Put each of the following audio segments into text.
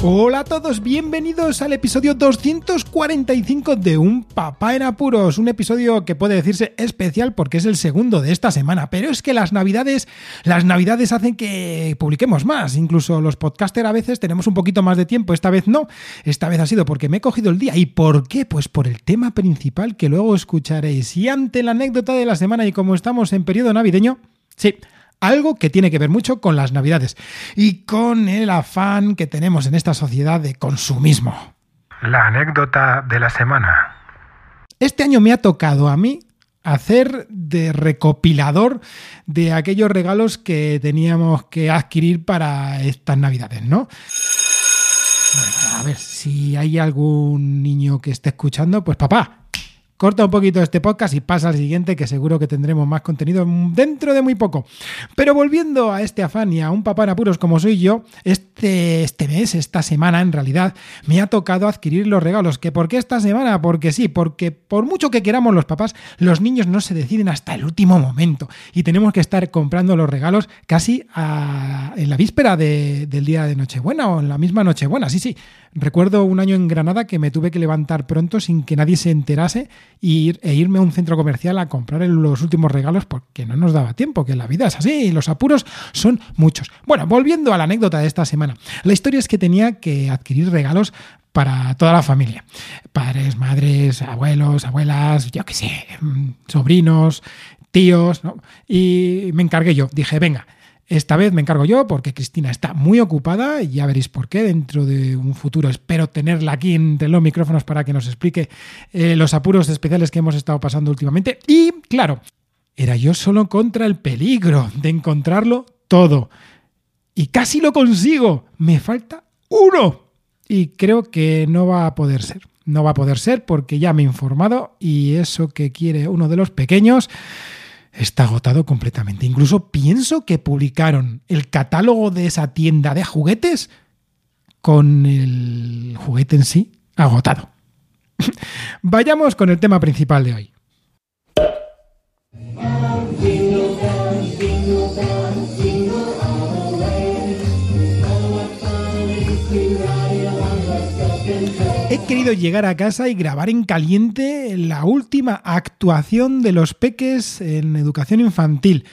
Hola a todos, bienvenidos al episodio 245 de Un Papá en Apuros, un episodio que puede decirse especial porque es el segundo de esta semana, pero es que las navidades, las navidades hacen que publiquemos más, incluso los podcasters a veces tenemos un poquito más de tiempo, esta vez no, esta vez ha sido porque me he cogido el día, ¿y por qué? Pues por el tema principal que luego escucharéis, y ante la anécdota de la semana y como estamos en periodo navideño, sí, algo que tiene que ver mucho con las navidades y con el afán que tenemos en esta sociedad de consumismo. La anécdota de la semana. Este año me ha tocado a mí hacer de recopilador de aquellos regalos que teníamos que adquirir para estas navidades, ¿no? Bueno, a ver, si hay algún niño que esté escuchando, pues papá, corta un poquito este podcast y pasa al siguiente, que seguro que tendremos más contenido dentro de muy poco. Pero volviendo a este afán y a un papá en apuros como soy yo, este, mes, esta semana en realidad, me ha tocado adquirir los regalos. ¿Que ¿Por qué esta semana? Porque sí, porque por mucho que queramos los papás, los niños no se deciden hasta el último momento y tenemos que estar comprando los regalos casi en la víspera del día de Nochebuena o en la misma Nochebuena. Sí, sí. Recuerdo un año en Granada que me tuve que levantar pronto sin que nadie se enterase ir, e irme a un centro comercial a comprar los últimos regalos porque no nos daba tiempo, que la vida es así y los apuros son muchos. Bueno, volviendo a la anécdota de esta semana. La historia es que tenía que adquirir regalos para toda la familia. Padres, madres, abuelos, abuelas, yo qué sé, mm, sobrinos, tíos, ¿no? Y me encargué yo. Dije, venga, esta vez me encargo yo porque Cristina está muy ocupada y ya veréis por qué. Dentro de un futuro espero tenerla aquí entre los micrófonos para que nos explique eh, los apuros especiales que hemos estado pasando últimamente. Y claro, era yo solo contra el peligro de encontrarlo todo. Y casi lo consigo. Me falta uno. Y creo que no va a poder ser. No va a poder ser porque ya me he informado y eso que quiere uno de los pequeños está agotado completamente. Incluso pienso que publicaron el catálogo de esa tienda de juguetes con el juguete en sí agotado. Vayamos con el tema principal de hoy. Llegar a casa y grabar en caliente la última actuación de los peques en educación infantil.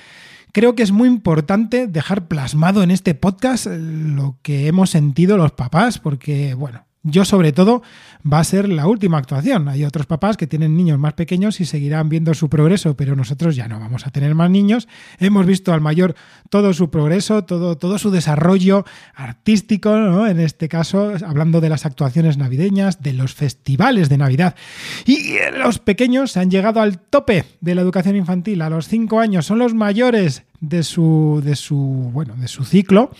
Creo que es muy importante dejar plasmado en este podcast lo que hemos sentido los papás, porque, bueno, yo sobre todo va a ser la última actuación. Hay otros papás que tienen niños más pequeños y seguirán viendo su progreso, pero nosotros ya no vamos a tener más niños. Hemos visto al mayor todo su progreso, todo, todo su desarrollo artístico, ¿no? en este caso hablando de las actuaciones navideñas, de los festivales de Navidad. Y los pequeños han llegado al tope de la educación infantil. A los cinco años son los mayores de su, de su, bueno, de su ciclo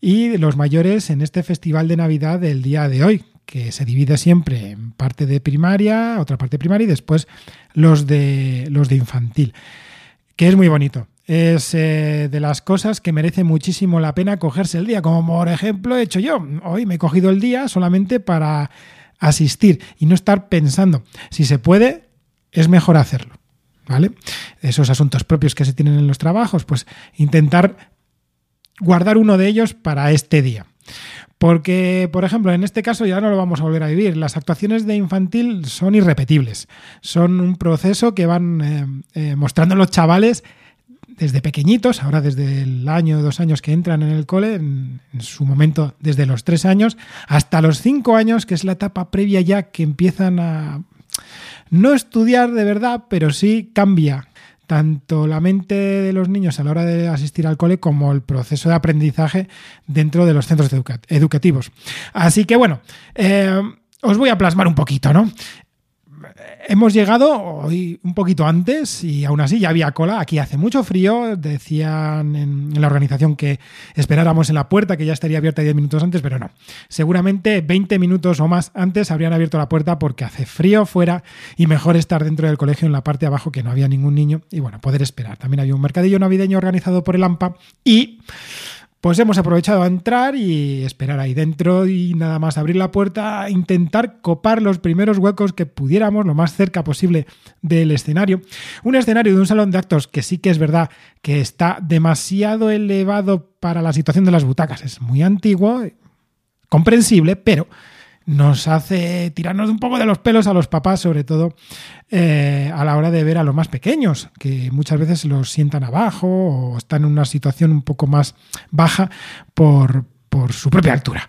y los mayores en este festival de Navidad del día de hoy, que se divide siempre en parte de primaria, otra parte primaria y después los de, los de infantil, que es muy bonito. Es eh, de las cosas que merece muchísimo la pena cogerse el día, como por ejemplo he hecho yo. Hoy me he cogido el día solamente para asistir y no estar pensando. Si se puede, es mejor hacerlo. ¿Vale? Esos asuntos propios que se tienen en los trabajos, pues intentar guardar uno de ellos para este día. Porque, por ejemplo, en este caso ya no lo vamos a volver a vivir. Las actuaciones de infantil son irrepetibles. Son un proceso que van eh, eh, mostrando los chavales desde pequeñitos, ahora desde el año o dos años que entran en el cole, en, su momento desde los tres años, hasta los cinco años, que es la etapa previa ya que empiezan a no estudiar de verdad, pero sí cambia tanto la mente de los niños a la hora de asistir al cole como el proceso de aprendizaje dentro de los centros educativos. Así que bueno, eh, os voy a plasmar un poquito, ¿no? Hemos llegado hoy un poquito antes y aún así ya había cola. Aquí hace mucho frío. Decían en, la organización que esperáramos en la puerta, que ya estaría abierta 10 minutos antes, pero no. Seguramente 20 minutos o más antes habrían abierto la puerta porque hace frío fuera y mejor estar dentro del colegio en la parte de abajo que no había ningún niño y bueno, poder esperar. También había un mercadillo navideño organizado por el AMPA y pues hemos aprovechado a entrar y esperar ahí dentro y nada más abrir la puerta, intentar copar los primeros huecos que pudiéramos lo más cerca posible del escenario. Un escenario de un salón de actos que sí que es verdad que está demasiado elevado para la situación de las butacas. Es muy antiguo, comprensible, pero nos hace tirarnos un poco de los pelos a los papás, sobre todo eh, a la hora de ver a los más pequeños, que muchas veces los sientan abajo o están en una situación un poco más baja por, por su propia altura.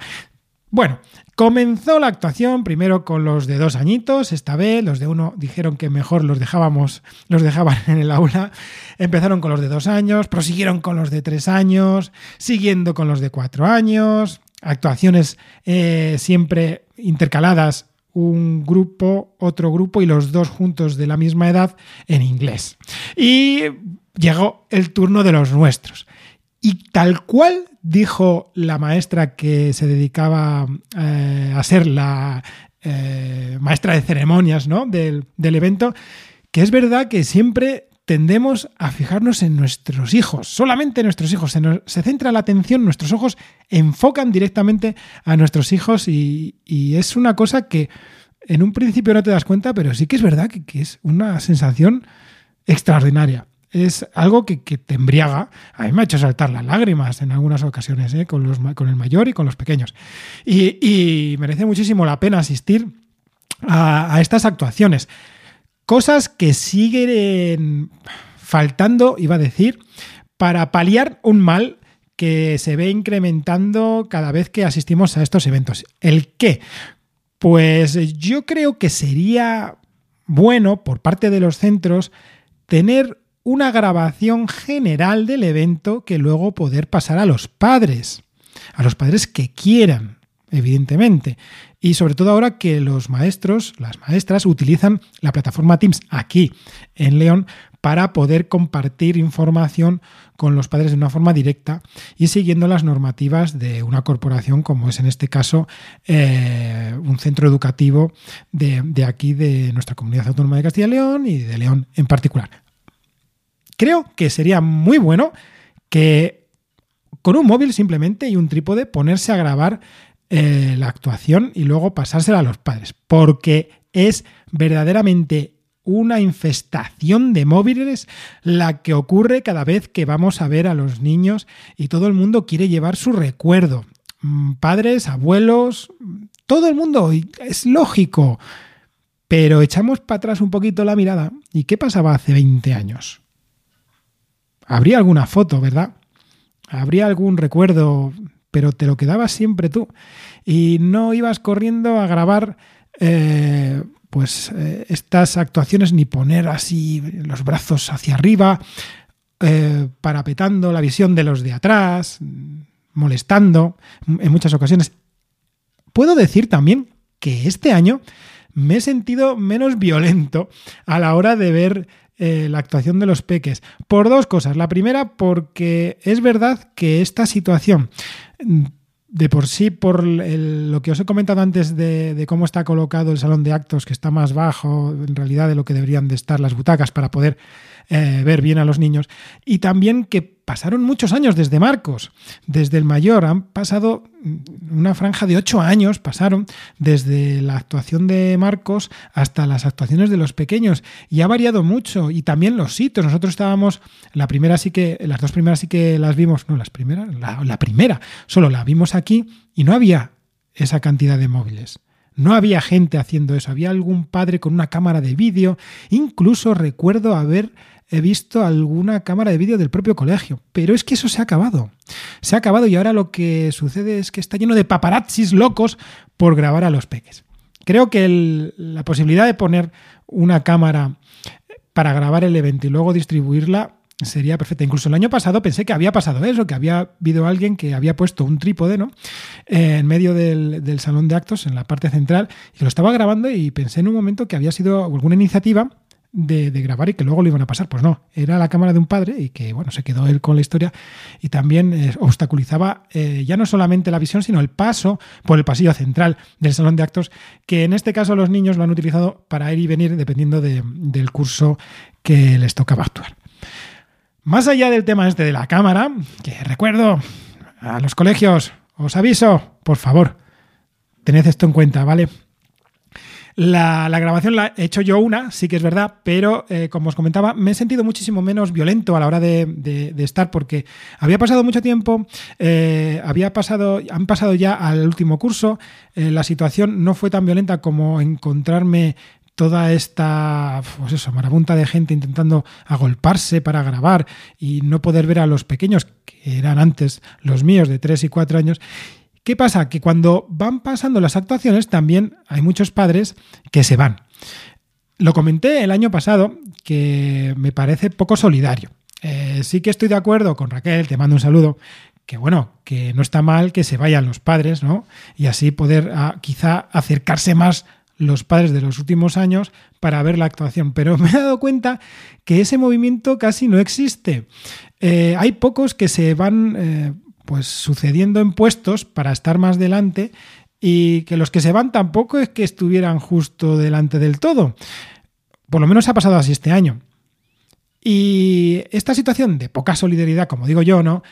Bueno, comenzó la actuación primero con los de dos añitos, esta vez los de uno dijeron que mejor los dejábamos, los dejaban en el aula, empezaron con los de dos años, prosiguieron con los de tres años, siguiendo con los de cuatro años, actuaciones eh, siempre intercaladas, un grupo, otro grupo y los dos juntos de la misma edad en inglés. Y llegó el turno de los nuestros. Y tal cual dijo la maestra que se dedicaba eh, a ser la eh, maestra de ceremonias ¿no? del, del evento, que es verdad que siempre tendemos a fijarnos en nuestros hijos, solamente en nuestros hijos. Se, centra la atención, nuestros ojos enfocan directamente a nuestros hijos y, es una cosa que en un principio no te das cuenta, pero sí que es verdad que, es una sensación extraordinaria. Es algo que, te embriaga. A mí me ha hecho saltar las lágrimas en algunas ocasiones, ¿eh? con el mayor y con los pequeños. Y, merece muchísimo la pena asistir a estas actuaciones. Cosas que siguen faltando, iba a decir, para paliar un mal que se ve incrementando cada vez que asistimos a estos eventos. ¿El qué? Pues yo creo que sería bueno por parte de los centros tener una grabación general del evento que luego poder pasar a los padres, a los padres que quieran, evidentemente. Y sobre todo ahora que los maestros, las maestras, utilizan la plataforma Teams aquí en León para poder compartir información con los padres de una forma directa y siguiendo las normativas de una corporación como es en este caso eh, un centro educativo de, de aquí de nuestra comunidad autónoma de Castilla y León y de León en particular. Creo que sería muy bueno que con un móvil simplemente y un trípode ponerse a grabar eh, la actuación y luego pasársela a los padres, porque es verdaderamente una infestación de móviles la que ocurre cada vez que vamos a ver a los niños y todo el mundo quiere llevar su recuerdo. Mm, padres, abuelos, todo el mundo, es lógico. Pero echamos para atrás un poquito la mirada. ¿Y qué pasaba hace 20 años? Habría alguna foto, ¿verdad? Habría algún recuerdo pero te lo quedabas siempre tú. Y no ibas corriendo a grabar eh, pues eh, estas actuaciones ni poner así los brazos hacia arriba, eh, parapetando la visión de los de atrás, molestando en muchas ocasiones. Puedo decir también que este año me he sentido menos violento a la hora de ver eh, la actuación de los peques. Por dos cosas. La primera, porque es verdad que esta situación de por sí, por lo que os he comentado antes de, cómo está colocado el salón de actos, que está más bajo en realidad de lo que deberían de estar las butacas para poder eh, ver bien a los niños, y también que pasaron muchos años desde Marcos, desde el mayor, han pasado una franja de ocho años, pasaron desde la actuación de Marcos hasta las actuaciones de los pequeños y ha variado mucho y también los sitios. Nosotros estábamos, la primera sí que, las dos primeras sí que las vimos, no, las primeras, la, la primera, solo la vimos aquí y no había esa cantidad de móviles. No había gente haciendo eso, había algún padre con una cámara de vídeo, incluso recuerdo haber he visto alguna cámara de vídeo del propio colegio, pero es que eso se ha acabado. Se ha acabado y ahora lo que sucede es que está lleno de paparazzis locos por grabar a los peques. Creo que la posibilidad de poner una cámara para grabar el evento y luego distribuirla sería perfecta. Incluso el año pasado pensé que había pasado eso, que había habido alguien que había puesto un trípode ¿no? en medio del, del salón de actos, en la parte central, y lo estaba grabando y pensé en un momento que había sido alguna iniciativa de, grabar y que luego lo iban a pasar. Pues no, era la cámara de un padre y que, bueno, se quedó él con la historia y también eh, obstaculizaba eh, ya no solamente la visión, sino el paso por el pasillo central del salón de actos, que en este caso los niños lo han utilizado para ir y venir dependiendo del curso que les tocaba actuar. Más allá del tema este de la cámara, que recuerdo a los colegios, os aviso, por favor, tened esto en cuenta, ¿vale? La, grabación la he hecho yo una, sí que es verdad, pero eh, como os comentaba, me he sentido muchísimo menos violento a la hora de, estar porque había pasado mucho tiempo, eh, había pasado, han pasado ya al último curso, eh, la situación no fue tan violenta como encontrarme toda esta pues marabunta de gente intentando agolparse para grabar y no poder ver a los pequeños, que eran antes los míos de 3 y 4 años. ¿Qué pasa? Que cuando van pasando las actuaciones también hay muchos padres que se van. Lo comenté el año pasado que me parece poco solidario. Eh, sí que estoy de acuerdo con Raquel, te mando un saludo, que bueno, que no está mal que se vayan los padres, ¿no? Y así poder ah, quizá acercarse más los padres de los últimos años para ver la actuación. Pero me he dado cuenta que ese movimiento casi no existe. Eh, hay pocos que se van eh, pues sucediendo en puestos para estar más delante y que los que se van tampoco es que estuvieran justo delante del todo. Por lo menos ha pasado así este año. Y esta situación de poca solidaridad, como digo yo, ¿no?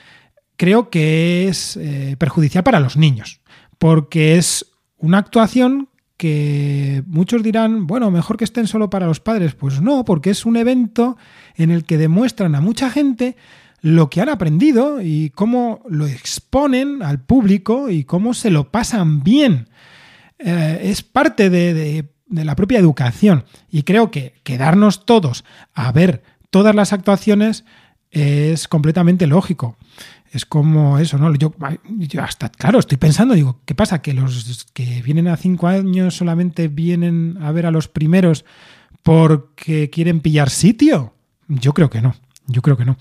Creo que es eh, perjudicial para los niños, porque es una actuación que muchos dirán, bueno, mejor que estén solo para los padres. Pues no, porque es un evento en el que demuestran a mucha gente lo que han aprendido y cómo lo exponen al público y cómo se lo pasan bien. Eh, es parte de, la propia educación y creo que quedarnos todos a ver todas las actuaciones es completamente lógico. Es como eso, ¿no? Yo, yo, hasta, claro, estoy pensando, digo, ¿qué pasa? ¿Que los que vienen a cinco años solamente vienen a ver a los primeros porque quieren pillar sitio? Yo creo que no. Yo creo que no.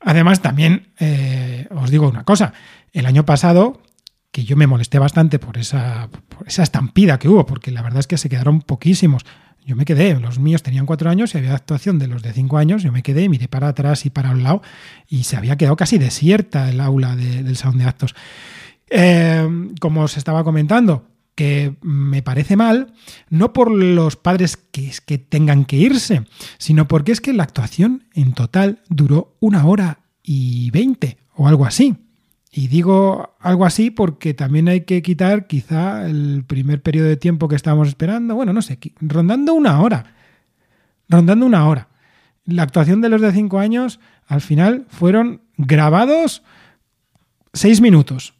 Además, también eh, os digo una cosa. El año pasado, que yo me molesté bastante por esa, esa estampida que hubo, porque la verdad es que se quedaron poquísimos. Yo me quedé, los míos tenían cuatro años y había actuación de los de cinco años. Yo me quedé, miré para atrás y para un lado y se había quedado casi desierta el aula del salón de actos. Eh, como os estaba comentando, que me parece mal, no por los padres que, es que tengan que irse, sino porque es que la actuación en total duró una hora y veinte o algo así. Y digo algo así porque también hay que quitar quizá el primer periodo de tiempo que estábamos esperando, bueno, no sé, rondando una hora. Rondando una hora. La actuación de los de cinco años al final fueron grabados seis minutos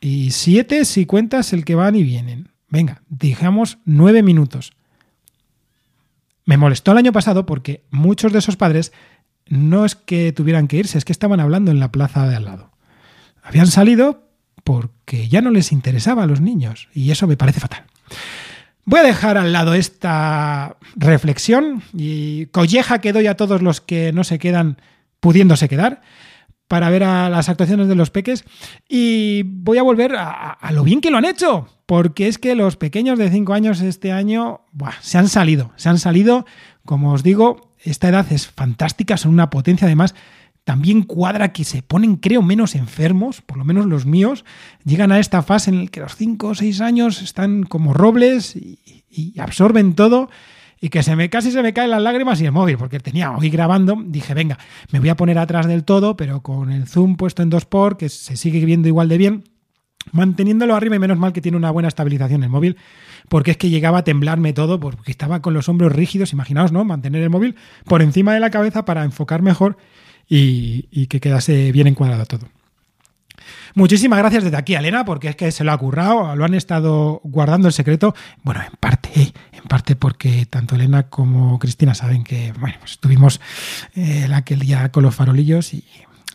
y siete si cuentas el que van y vienen. Venga, dejamos nueve minutos. Me molestó el año pasado porque muchos de esos padres no es que tuvieran que irse, es que estaban hablando en la plaza de al lado. Habían salido porque ya no les interesaba a los niños y eso me parece fatal. Voy a dejar al lado esta reflexión y colleja que doy a todos los que no se quedan pudiéndose quedar para ver a las actuaciones de los peques. Y voy a volver a, lo bien que lo han hecho, porque es que los pequeños de 5 años este año se han salido, se han salido, como os digo, esta edad es fantástica, son una potencia. Además. También cuadra que se ponen, creo, menos enfermos, por lo menos los míos, llegan a esta fase en la que los 5 o 6 años están como robles y absorben todo y que se me casi se me caen las lágrimas y el móvil, porque tenía hoy grabando, dije, venga, me voy a poner atrás del todo, pero con el zoom puesto en 2x, que se sigue viendo igual de bien, manteniéndolo arriba y menos mal que tiene una buena estabilización el móvil, porque es que llegaba a temblarme todo, porque estaba con los hombros rígidos, imaginaos, ¿no? Mantener el móvil por encima de la cabeza para enfocar mejor y, y que quedase bien encuadrado todo. Muchísimas gracias desde aquí Elena, porque es que se lo ha currado, lo han estado guardando el secreto. Bueno, en parte, ¿eh? Parte porque tanto Elena como Cristina saben que, bueno, pues estuvimos eh, aquel día con los farolillos y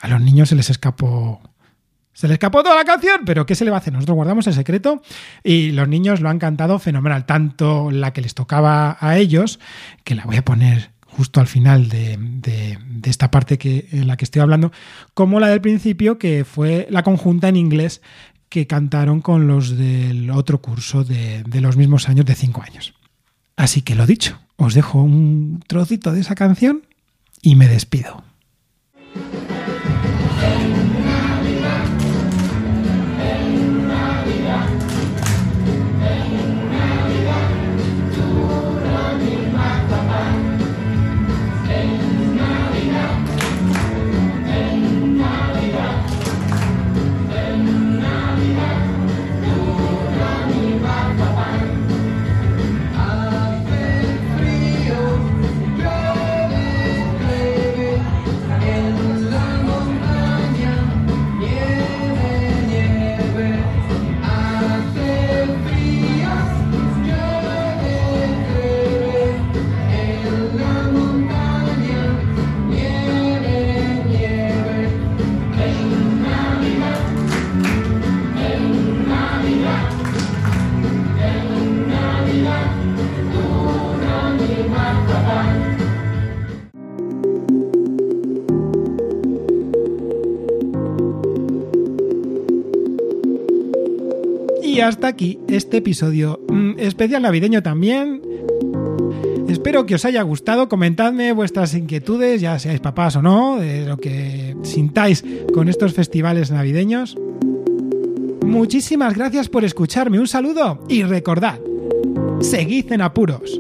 a los niños se les escapó se les escapó toda la canción, pero ¿qué se le va a hacer? Nosotros guardamos el secreto y los niños lo han cantado fenomenal, tanto la que les tocaba a ellos, que la voy a poner justo al final de, esta parte que, en la que estoy hablando, como la del principio, que fue la conjunta en inglés que cantaron con los del otro curso de, de los mismos años, de cinco años. Así que lo dicho, os dejo un trocito de esa canción y me despido. Hasta aquí este episodio mm, especial navideño también. Espero que os haya gustado. Comentadme vuestras inquietudes, ya seáis papás o no, de lo que sintáis con estos festivales navideños. Muchísimas gracias por escucharme. Un saludo y recordad, seguid en apuros.